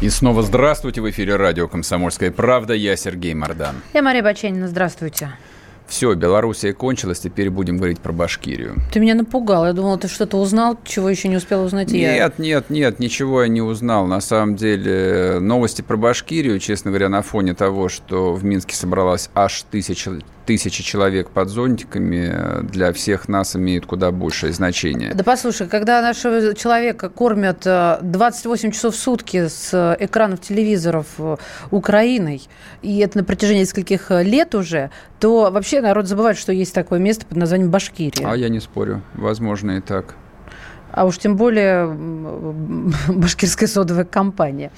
И снова здравствуйте в эфире радио «Комсомольская правда». Я Сергей Мордан. Я Мария Баченина. Здравствуйте. Все, Белоруссия кончилась, теперь будем говорить про Башкирию. Ты меня напугал. Я думала, ты что-то узнал, чего еще не успел узнать нет, я. Нет, нет, нет, ничего я не узнал. На самом деле, новости про Башкирию, честно говоря, на фоне того, что в Минске собралась аж тысяча тысячи человек под зонтиками для всех нас имеют куда большее значение. Да послушай, когда нашего человека кормят 28 э, часов в сутки с экранов телевизоров э, Украиной, и это на протяжении нескольких лет уже, то вообще народ забывает, что есть такое место под названием Башкирия. А я не спорю. Возможно и так а уж тем более башкирская содовая компания.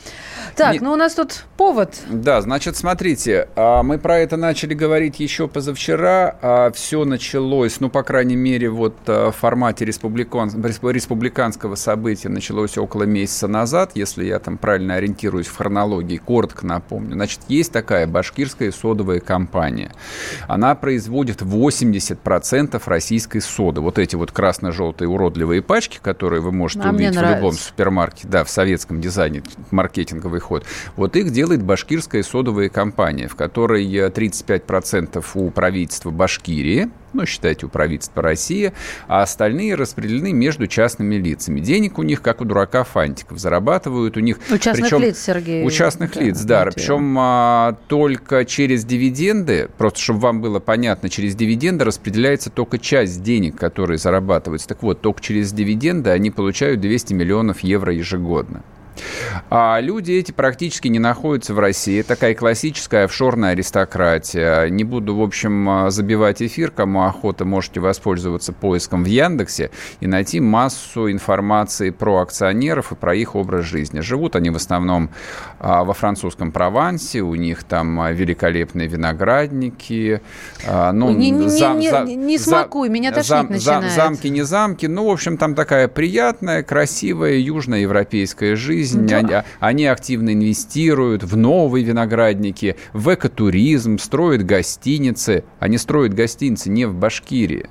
Так, Не... ну у нас тут повод. Да, значит, смотрите, а, мы про это начали говорить еще позавчера. А, Все началось, ну, по крайней мере, вот а, в формате республикан... республиканского события началось около месяца назад, если я там правильно ориентируюсь в хронологии, коротко напомню. Значит, есть такая башкирская содовая компания. Она производит 80% российской соды. Вот эти вот красно-желтые уродливые пачки, которые вы можете а увидеть в любом супермаркете, да, в советском дизайне, маркетинговый ход, вот их делает башкирская содовая компания, в которой 35% у правительства Башкирии, ну, считайте, у правительства России, а остальные распределены между частными лицами. Денег у них, как у дурака фантиков, зарабатывают у них... У частных причем, лиц, Сергей. У частных да, лиц, да. Причем а, только через дивиденды, просто чтобы вам было понятно, через дивиденды распределяется только часть денег, которые зарабатываются. Так вот, только через дивиденды они получают 200 миллионов евро ежегодно. А люди эти практически не находятся в России. Такая классическая офшорная аристократия. Не буду, в общем, забивать эфир. Кому охота, можете воспользоваться поиском в Яндексе и найти массу информации про акционеров и про их образ жизни. Живут они в основном а, во французском Провансе. У них там великолепные виноградники. А, ну, не, не, зам, не, не, не смакуй, меня тошнить зам, начинает. Замки, не замки. Ну, в общем, там такая приятная, красивая южноевропейская жизнь жизнь, да. они, они активно инвестируют в новые виноградники, в экотуризм, строят гостиницы. Они строят гостиницы не в Башкирии.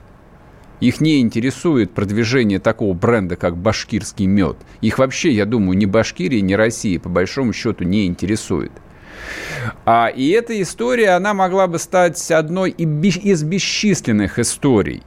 Их не интересует продвижение такого бренда, как башкирский мед. Их вообще, я думаю, ни Башкирия, ни Россия, по большому счету, не интересует. А, и эта история, она могла бы стать одной из бесчисленных историй,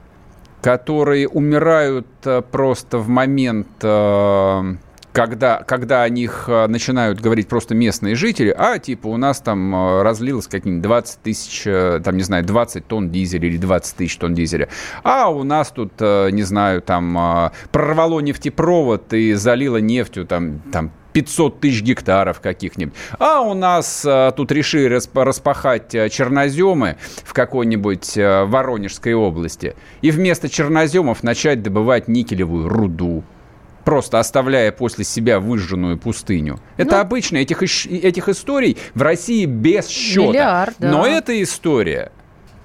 которые умирают э, просто в момент э, когда, когда о них э, начинают говорить просто местные жители, а типа у нас там э, разлилось какие-нибудь 20 тысяч, э, там, не знаю, 20 тонн дизеля или 20 тысяч тонн дизеля, а у нас тут, не знаю, там прорвало нефтепровод и залило нефтью там, там 500 тысяч гектаров каких-нибудь. А у нас а, тут решили распахать черноземы в какой-нибудь а, Воронежской области. И вместо черноземов начать добывать никелевую руду просто оставляя после себя выжженную пустыню. Это ну, обычно, этих, этих историй в России без счета. Миллиард, да. Но эта история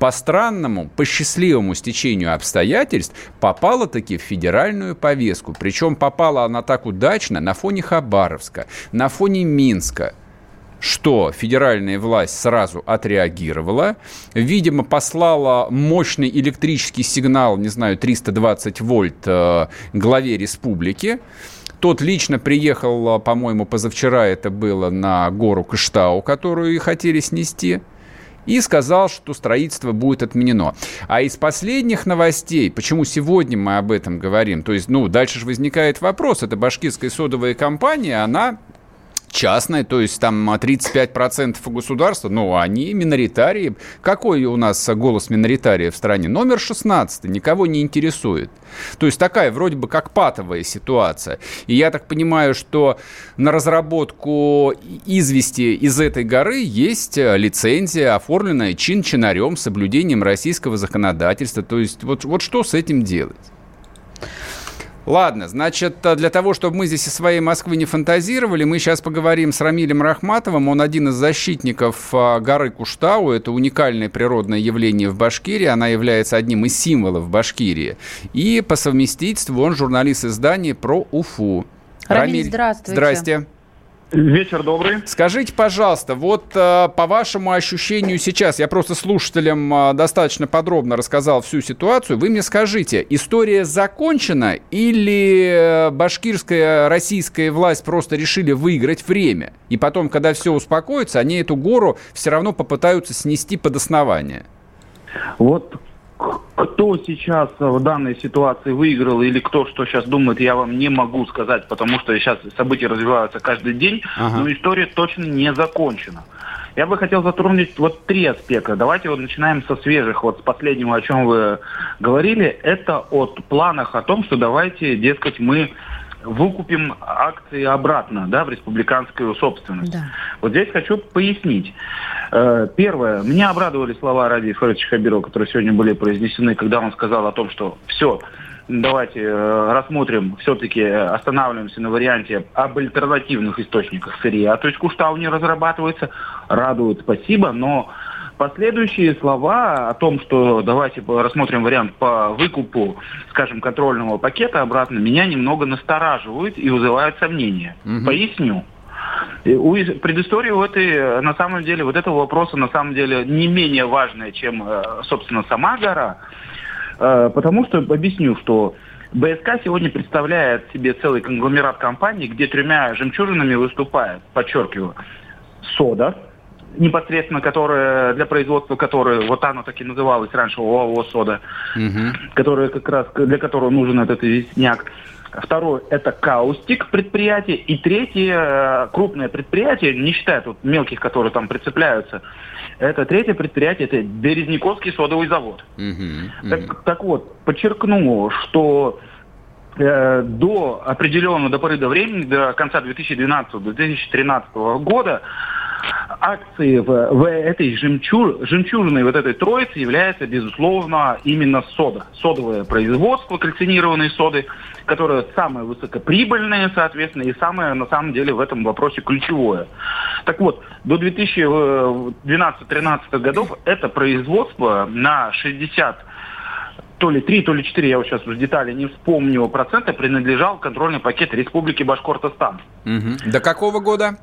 по странному, по счастливому стечению обстоятельств попала таки в федеральную повестку. Причем попала она так удачно на фоне Хабаровска, на фоне Минска – что федеральная власть сразу отреагировала, видимо, послала мощный электрический сигнал, не знаю, 320 вольт э, главе республики. Тот лично приехал, э, по-моему, позавчера это было на гору Кыштау, которую и хотели снести и сказал, что строительство будет отменено. А из последних новостей, почему сегодня мы об этом говорим, то есть, ну, дальше же возникает вопрос, это башкирская содовая компания, она частная, то есть там 35% у государства, ну, они миноритарии. Какой у нас голос миноритария в стране? Номер 16, никого не интересует. То есть такая вроде бы как патовая ситуация. И я так понимаю, что на разработку извести из этой горы есть лицензия, оформленная чин-чинарем соблюдением российского законодательства. То есть вот, вот что с этим делать? Ладно, значит, для того, чтобы мы здесь из своей Москвы не фантазировали, мы сейчас поговорим с Рамилем Рахматовым. Он один из защитников а, горы Куштау. Это уникальное природное явление в Башкирии. Она является одним из символов Башкирии. И по совместительству он журналист издания про Уфу. Рамиль, Рамиль здравствуйте. Здрасте. Вечер добрый. Скажите, пожалуйста, вот э, по вашему ощущению сейчас, я просто слушателям э, достаточно подробно рассказал всю ситуацию, вы мне скажите, история закончена или э, башкирская российская власть просто решили выиграть время, и потом, когда все успокоится, они эту гору все равно попытаются снести под основание? Вот кто сейчас в данной ситуации выиграл или кто что сейчас думает, я вам не могу сказать, потому что сейчас события развиваются каждый день, ага. но история точно не закончена. Я бы хотел затронуть вот три аспекта. Давайте вот начинаем со свежих, вот с последнего, о чем вы говорили. Это от планах о том, что давайте, дескать, мы выкупим акции обратно да, в республиканскую собственность. Да. Вот здесь хочу пояснить. Э, первое. Меня обрадовали слова Ради Фаридовича Хабирова, которые сегодня были произнесены, когда он сказал о том, что все, давайте э, рассмотрим, все-таки останавливаемся на варианте об альтернативных источниках сырья. То есть Куштау не разрабатывается. Радует, спасибо, но Последующие слова о том, что давайте рассмотрим вариант по выкупу, скажем, контрольного пакета обратно, меня немного настораживают и вызывают сомнения. Угу. Поясню. У предыстории у этой, на самом деле, вот этого вопроса на самом деле не менее важная, чем, э, собственно, сама гора, э, потому что объясню, что БСК сегодня представляет себе целый конгломерат компаний, где тремя жемчужинами выступает, подчеркиваю, сода, непосредственно, которая для производства которой, вот оно так и называлось раньше, ОАО «Сода», угу. которая как раз, для которого нужен этот известняк. Второе – это каустик предприятие. И третье э, – крупное предприятие, не считая тут мелких, которые там прицепляются. Это третье предприятие – это Березняковский содовый завод. Угу, угу. Так, так вот, подчеркну, что э, до определенного, до поры до времени, до конца 2012-2013 года акции в, в этой жемчуж, жемчужиной вот этой троицы является, безусловно, именно сода. Содовое производство, кальцинированные соды, которое самое высокоприбыльное, соответственно, и самое, на самом деле, в этом вопросе ключевое. Так вот, до 2012-2013 годов это производство на 60 то ли 3, то ли 4, я вот сейчас уже детали не вспомню, процента принадлежал контрольный пакет Республики Башкортостан. Угу. До какого года?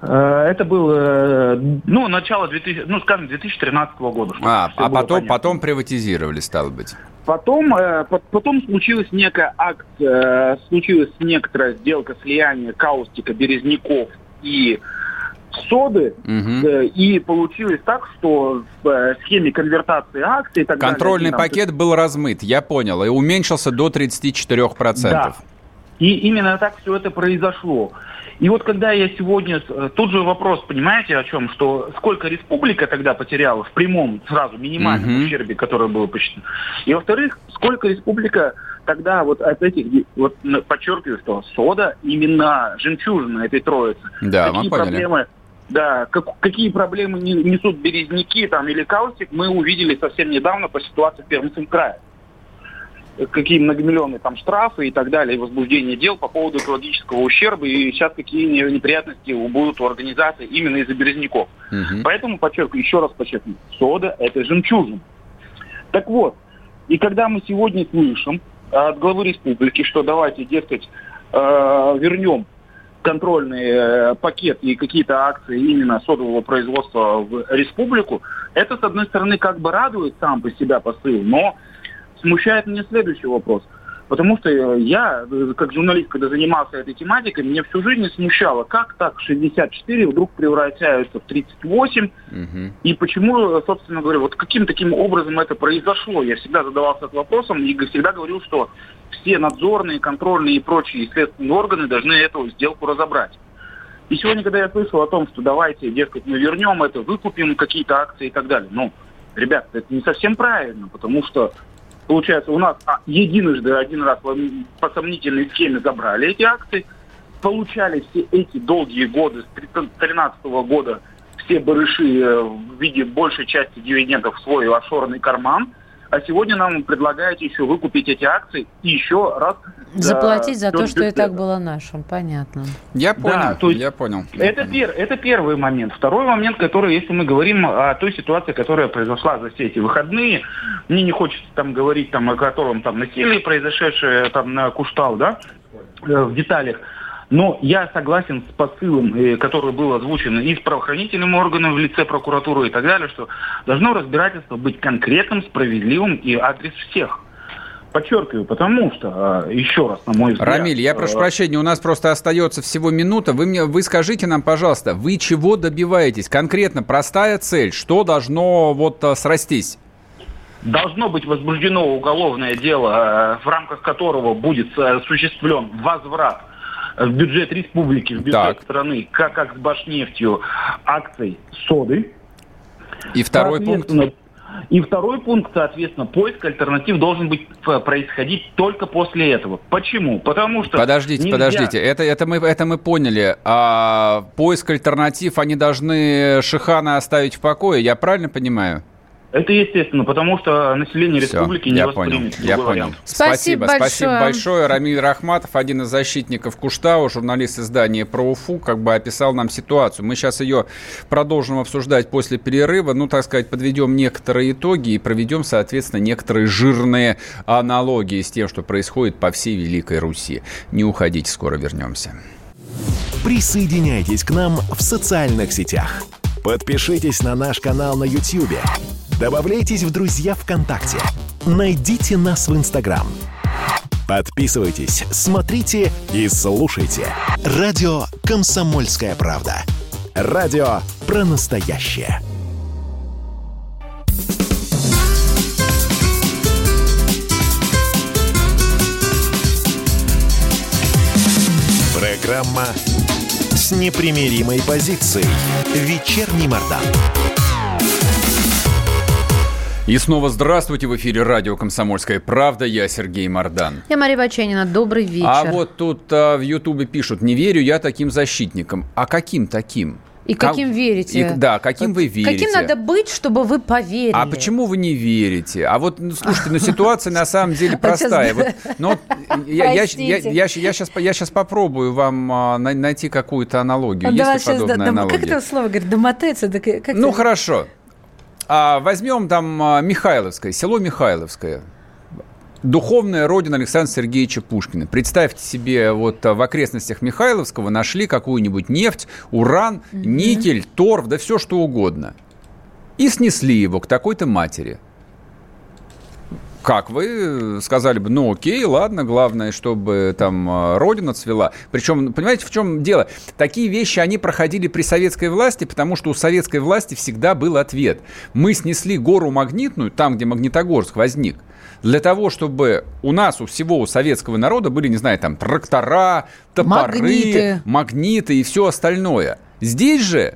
Э, это был, э, ну, начало 2000, ну, скажем, 2013 года. А, а потом, потом приватизировали, стало быть. Потом, э, потом случилась некая акция, случилась некоторая сделка слияния каустика, березняков и соды, угу. и получилось так, что в схеме конвертации акций так Контрольный далее, пакет был размыт, я понял, и уменьшился до 34%. Да. И именно так все это произошло. И вот когда я сегодня... Э, тут же вопрос, понимаете, о чем? Что сколько республика тогда потеряла в прямом, сразу, минимальном mm-hmm. ущербе, который был посчитан. И во-вторых, сколько республика тогда вот от этих... Вот подчеркиваю, что сода именно жемчужина этой троицы. Да, Какие мы поняли. проблемы да, как, какие проблемы несут березники там, или каустик, мы увидели совсем недавно по ситуации в Пермском крае какие многомиллионные там штрафы и так далее, и возбуждение дел по поводу экологического ущерба, и сейчас какие неприятности будут у организации именно из-за березняков. Угу. Поэтому, подчеркиваю, еще раз подчеркну, сода – это жемчужина. Так вот, и когда мы сегодня слышим от главы республики, что давайте, дескать, э, вернем контрольный э, пакет и какие-то акции именно содового производства в республику, это, с одной стороны, как бы радует сам по себя посыл, но смущает меня следующий вопрос. Потому что я, как журналист, когда занимался этой тематикой, меня всю жизнь смущало, как так 64 вдруг превращаются в 38, угу. и почему, собственно говоря, вот каким таким образом это произошло. Я всегда задавался этим вопросом и всегда говорил, что все надзорные, контрольные и прочие следственные органы должны эту сделку разобрать. И сегодня, когда я слышал о том, что давайте, дескать, мы вернем это, выкупим какие-то акции и так далее, ну, ребят, это не совсем правильно, потому что Получается, у нас а, единожды один раз по сомнительной схеме забрали эти акции, получали все эти долгие годы, с 2013 года, все барыши э, в виде большей части дивидендов в свой офшорный карман. А сегодня нам предлагаете еще выкупить эти акции и еще раз... Заплатить за то, что и так было нашим, понятно. Я понял, да, то есть я понял. Это, пер, это первый момент. Второй момент, который, если мы говорим о той ситуации, которая произошла за все эти выходные, мне не хочется там говорить там, о котором там насилии, произошедшее там на Куштау, да, э, в деталях. Но я согласен с посылом, э, который был озвучен и с правоохранительным органом в лице прокуратуры и так далее, что должно разбирательство быть конкретным, справедливым и адрес всех. Подчеркиваю, потому что, а, еще раз, на мой взгляд... Рамиль, я прошу э, прощения, у нас просто остается всего минута. Вы, мне, вы скажите нам, пожалуйста, вы чего добиваетесь? Конкретно простая цель, что должно вот э, срастись? Должно быть возбуждено уголовное дело, в рамках которого будет осуществлен возврат в бюджет республики, в бюджет так. страны, как, как с Башнефтью, акций соды. И второй пункт? И второй пункт, соответственно, поиск альтернатив должен быть э, происходить только после этого. Почему? Потому что... Подождите, нельзя... подождите, это, это, мы, это мы поняли. А поиск альтернатив, они должны Шихана оставить в покое, я правильно понимаю? Это естественно, потому что население Все, республики не я воспримет. Понял, я понял. Спасибо, спасибо большое. Спасибо большое. Рамиль Рахматов, один из защитников Куштау, журналист издания «Про Уфу», как бы описал нам ситуацию. Мы сейчас ее продолжим обсуждать после перерыва. Ну, так сказать, подведем некоторые итоги и проведем, соответственно, некоторые жирные аналогии с тем, что происходит по всей Великой Руси. Не уходите, скоро вернемся. Присоединяйтесь к нам в социальных сетях. Подпишитесь на наш канал на YouTube Добавляйтесь в друзья ВКонтакте. Найдите нас в Инстаграм. Подписывайтесь, смотрите и слушайте. Радио «Комсомольская правда». Радио про настоящее. Программа с непримиримой позицией. Вечерний Мордан. И снова здравствуйте в эфире радио «Комсомольская правда». Я Сергей Мордан. Я Мария Баченина. Добрый вечер. А вот тут а, в Ютубе пишут, не верю я таким защитникам. А каким таким? И каким верите? И, да, каким вы верите? Каким надо быть, чтобы вы поверили? А почему вы не верите? А вот, ну, слушайте, ну ситуация на самом деле простая. Вот, ну, я, я, я, я, я, сейчас, я сейчас попробую вам а, найти какую-то аналогию. Есть ли подобная аналогия? Как это слово говорит? Домотеться? Ну, хорошо. А возьмем там а, Михайловское, село Михайловское. Духовная родина Александра Сергеевича Пушкина. Представьте себе, вот а, в окрестностях Михайловского нашли какую-нибудь нефть, уран, mm-hmm. никель, торф, да все что угодно. И снесли его к такой-то матери как вы сказали бы, ну окей, ладно, главное, чтобы там а, родина цвела. Причем, понимаете, в чем дело? Такие вещи, они проходили при советской власти, потому что у советской власти всегда был ответ. Мы снесли гору магнитную, там, где Магнитогорск возник, для того, чтобы у нас, у всего у советского народа были, не знаю, там трактора, топоры, магниты, магниты и все остальное. Здесь же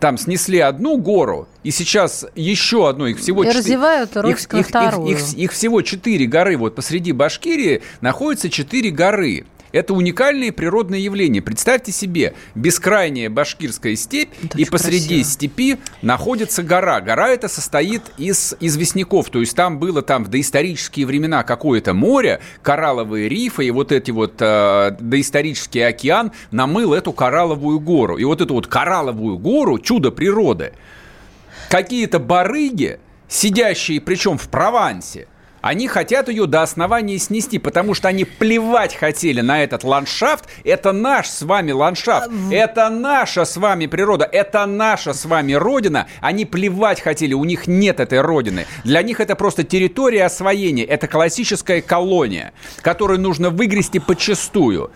там снесли одну гору, и сейчас еще одну, их всего... И 4, развивают их, их, их, их, их всего четыре горы. Вот посреди Башкирии находятся четыре горы. Это уникальные природные явления. Представьте себе, бескрайняя башкирская степь, Это и посреди красиво. степи находится гора. Гора эта состоит из известняков, то есть там было там в доисторические времена какое-то море, коралловые рифы, и вот эти вот э, доисторический океан намыл эту коралловую гору. И вот эту вот коралловую гору, чудо природы, какие-то барыги, сидящие причем в Провансе, они хотят ее до основания снести, потому что они плевать хотели на этот ландшафт. Это наш с вами ландшафт, а, это наша с вами природа, это наша с вами родина. Они плевать хотели, у них нет этой родины. Для них это просто территория освоения, это классическая колония, которую нужно выгрести почастую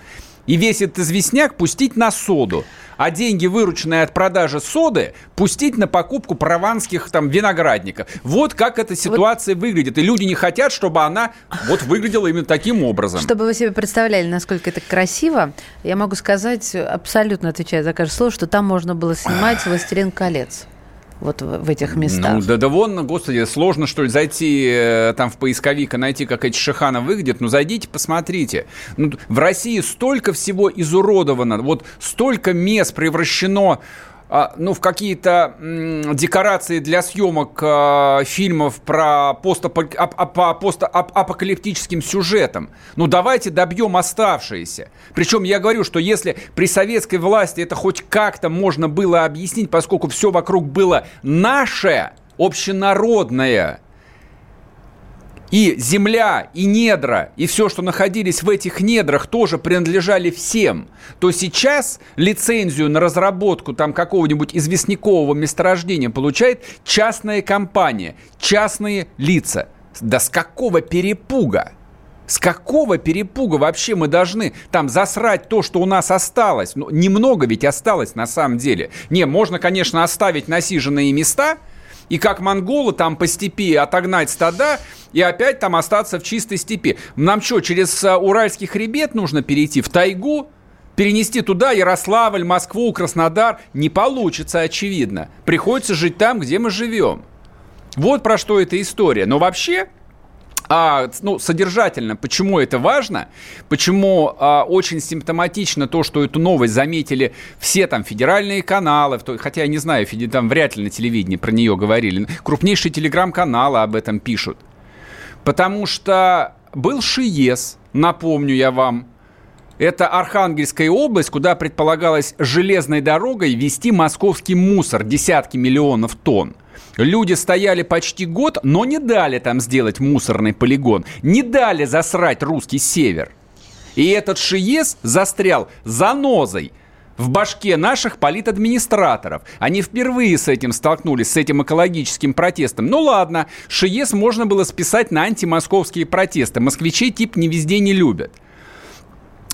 и весь этот известняк пустить на соду, а деньги, вырученные от продажи соды, пустить на покупку прованских там виноградников. Вот как эта ситуация вот. выглядит. И люди не хотят, чтобы она вот выглядела именно таким образом. Чтобы вы себе представляли, насколько это красиво, я могу сказать, абсолютно отвечая за каждое слово, что там можно было снимать «Властелин колец» вот в, этих местах. Ну, да, да вон, господи, сложно, что ли, зайти э, там в поисковик и найти, как эти шиханы выглядят. Ну, зайдите, посмотрите. Ну, в России столько всего изуродовано, вот столько мест превращено ну, в какие-то декорации для съемок а, фильмов про постапок... по постапокалиптическим сюжетам. Ну, давайте добьем оставшиеся. Причем я говорю, что если при советской власти это хоть как-то можно было объяснить, поскольку все вокруг было наше, общенародное, и земля, и недра, и все, что находились в этих недрах, тоже принадлежали всем, то сейчас лицензию на разработку там какого-нибудь известнякового месторождения получает частная компания, частные лица. Да с какого перепуга? С какого перепуга вообще мы должны там засрать то, что у нас осталось? Ну, немного ведь осталось на самом деле. Не, можно, конечно, оставить насиженные места – и как монголы там по степи отогнать стада и опять там остаться в чистой степи. Нам что, через э, Уральский хребет нужно перейти в тайгу? Перенести туда Ярославль, Москву, Краснодар не получится, очевидно. Приходится жить там, где мы живем. Вот про что эта история. Но вообще, а, ну, содержательно, почему это важно, почему а, очень симптоматично то, что эту новость заметили все там федеральные каналы, хотя я не знаю, там вряд ли на телевидении про нее говорили, крупнейшие телеграм-каналы об этом пишут. Потому что был ШИЕС, напомню я вам, это Архангельская область, куда предполагалось железной дорогой вести московский мусор, десятки миллионов тонн. Люди стояли почти год, но не дали там сделать мусорный полигон. Не дали засрать русский север. И этот ШИЕС застрял занозой в башке наших политадминистраторов. Они впервые с этим столкнулись, с этим экологическим протестом. Ну ладно, ШИЕС можно было списать на антимосковские протесты. Москвичей тип не везде не любят.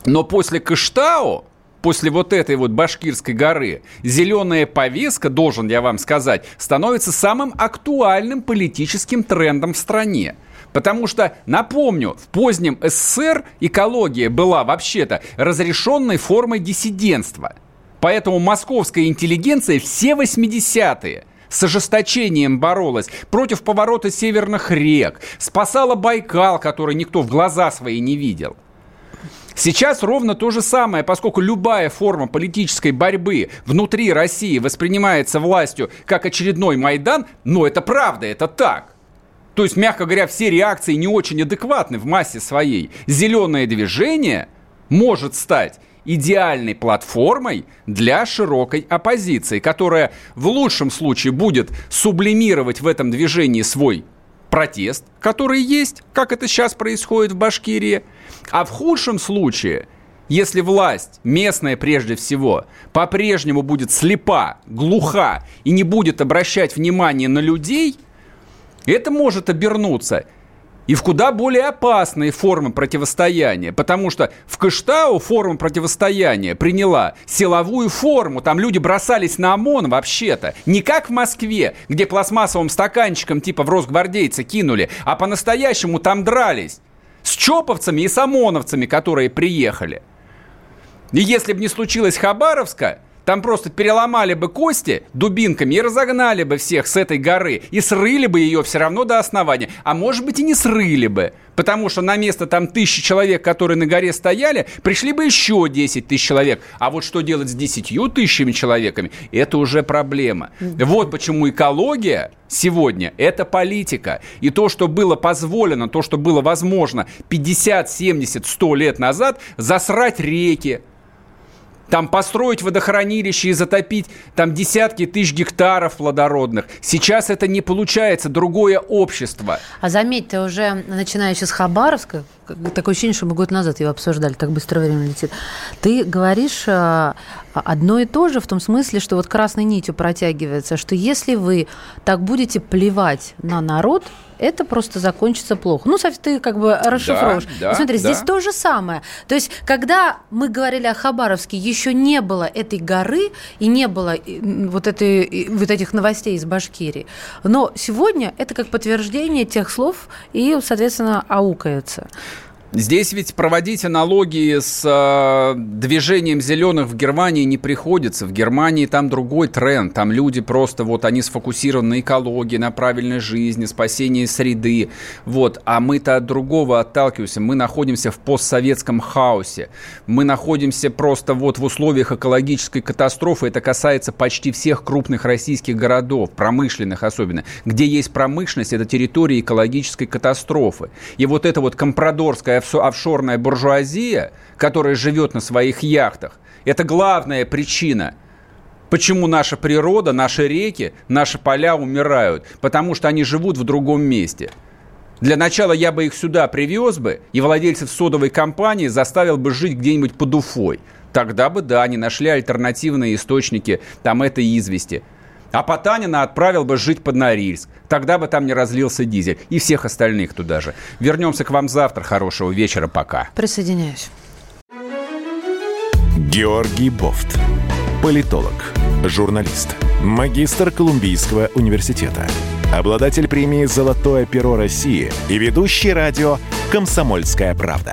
Но после Кыштау после вот этой вот Башкирской горы зеленая повестка, должен я вам сказать, становится самым актуальным политическим трендом в стране. Потому что, напомню, в позднем СССР экология была вообще-то разрешенной формой диссидентства. Поэтому московская интеллигенция все 80-е с ожесточением боролась против поворота северных рек, спасала Байкал, который никто в глаза свои не видел – Сейчас ровно то же самое, поскольку любая форма политической борьбы внутри России воспринимается властью как очередной Майдан, но это правда, это так. То есть, мягко говоря, все реакции не очень адекватны в массе своей. Зеленое движение может стать идеальной платформой для широкой оппозиции, которая в лучшем случае будет сублимировать в этом движении свой протест, который есть, как это сейчас происходит в Башкирии, а в худшем случае, если власть, местная прежде всего, по-прежнему будет слепа, глуха и не будет обращать внимание на людей, это может обернуться – и в куда более опасные формы противостояния, потому что в Кыштау форма противостояния приняла силовую форму, там люди бросались на ОМОН вообще-то, не как в Москве, где пластмассовым стаканчиком типа в Росгвардейцы кинули, а по-настоящему там дрались с чоповцами и с ОМОНовцами, которые приехали. И если бы не случилось Хабаровска, там просто переломали бы кости дубинками и разогнали бы всех с этой горы. И срыли бы ее все равно до основания. А может быть и не срыли бы. Потому что на место там тысячи человек, которые на горе стояли, пришли бы еще 10 тысяч человек. А вот что делать с 10 тысячами человеками, это уже проблема. Вот почему экология сегодня – это политика. И то, что было позволено, то, что было возможно 50, 70, 100 лет назад, засрать реки, там построить водохранилище и затопить там десятки тысяч гектаров плодородных. Сейчас это не получается, другое общество. А заметь, ты уже, начиная с Хабаровска, такое ощущение, что мы год назад его обсуждали, так быстро время летит, ты говоришь э, одно и то же в том смысле, что вот красной нитью протягивается, что если вы так будете плевать на народ, это просто закончится плохо. Ну, ты как бы расшифровываешь. Да, да, смотри, да. здесь то же самое. То есть, когда мы говорили о Хабаровске, еще не было этой горы и не было вот, этой, вот этих новостей из Башкирии. Но сегодня это как подтверждение тех слов и, соответственно, аукается. Здесь ведь проводить аналогии с э, движением зеленых в Германии не приходится. В Германии там другой тренд. Там люди просто вот они сфокусированы на экологии, на правильной жизни, спасении среды. Вот. А мы-то от другого отталкиваемся. Мы находимся в постсоветском хаосе. Мы находимся просто вот в условиях экологической катастрофы. Это касается почти всех крупных российских городов, промышленных особенно. Где есть промышленность, это территория экологической катастрофы. И вот это вот компрадорская офшорная буржуазия, которая живет на своих яхтах, это главная причина, почему наша природа, наши реки, наши поля умирают. Потому что они живут в другом месте. Для начала я бы их сюда привез бы, и владельцев содовой компании заставил бы жить где-нибудь под Уфой. Тогда бы, да, они нашли альтернативные источники там этой извести. А Потанина отправил бы жить под Норильск. Тогда бы там не разлился дизель. И всех остальных туда же. Вернемся к вам завтра. Хорошего вечера. Пока. Присоединяюсь. Георгий Бофт. Политолог, журналист, магистр Колумбийского университета, обладатель премии «Золотое перо России» и ведущий радио «Комсомольская правда».